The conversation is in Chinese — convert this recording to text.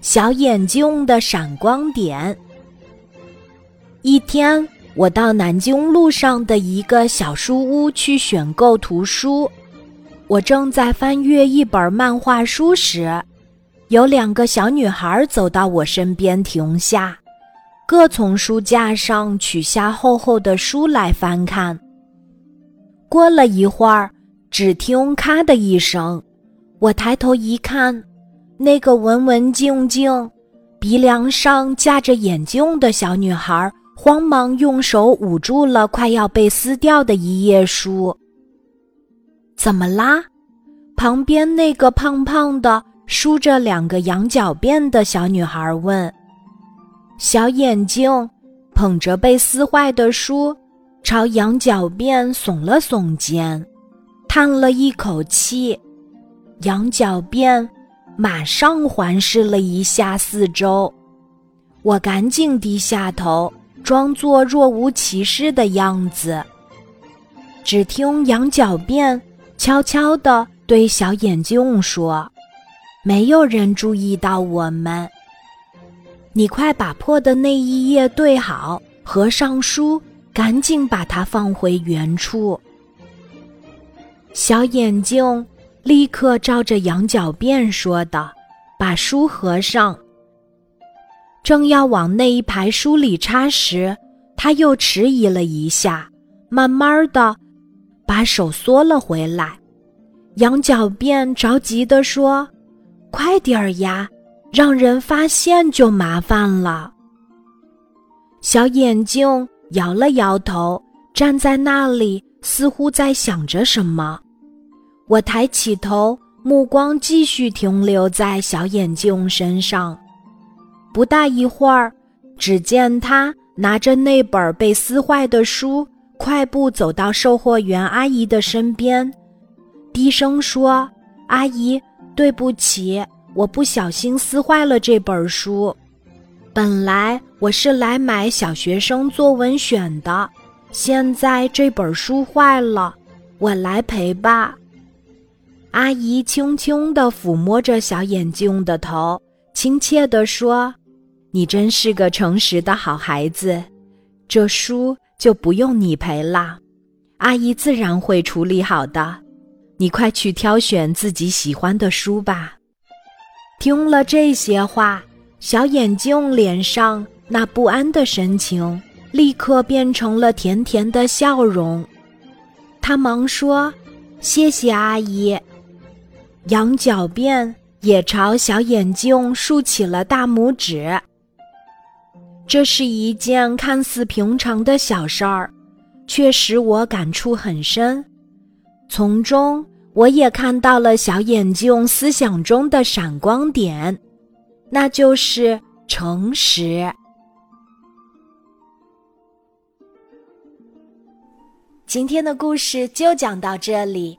小眼睛的闪光点。一天，我到南京路上的一个小书屋去选购图书。我正在翻阅一本漫画书时，有两个小女孩走到我身边停下，各从书架上取下厚厚的书来翻看。过了一会儿，只听“咔”的一声，我抬头一看，那个文文静静、鼻梁上架着眼镜的小女孩，慌忙用手捂住了快要被撕掉的一页书。怎么啦？旁边那个胖胖的、梳着两个羊角辫的小女孩问。小眼睛捧着被撕坏的书。朝羊角辫耸了耸肩，叹了一口气。羊角辫马上环视了一下四周，我赶紧低下头，装作若无其事的样子。只听羊角辫悄悄地对小眼镜说：“没有人注意到我们。你快把破的那一页对好，合上书。”赶紧把它放回原处。小眼睛立刻照着羊角辫说的，把书合上。正要往那一排书里插时，他又迟疑了一下，慢慢的把手缩了回来。羊角辫着急地说：“快点儿呀，让人发现就麻烦了。”小眼睛。摇了摇头，站在那里，似乎在想着什么。我抬起头，目光继续停留在小眼镜身上。不大一会儿，只见他拿着那本被撕坏的书，快步走到售货员阿姨的身边，低声说：“阿姨，对不起，我不小心撕坏了这本书。”本来我是来买小学生作文选的，现在这本书坏了，我来赔吧。阿姨轻轻地抚摸着小眼镜的头，亲切地说：“你真是个诚实的好孩子，这书就不用你赔了，阿姨自然会处理好的。你快去挑选自己喜欢的书吧。”听了这些话。小眼镜脸上那不安的神情，立刻变成了甜甜的笑容。他忙说：“谢谢阿姨。”羊角辫也朝小眼镜竖起了大拇指。这是一件看似平常的小事儿，却使我感触很深。从中，我也看到了小眼镜思想中的闪光点。那就是诚实。今天的故事就讲到这里，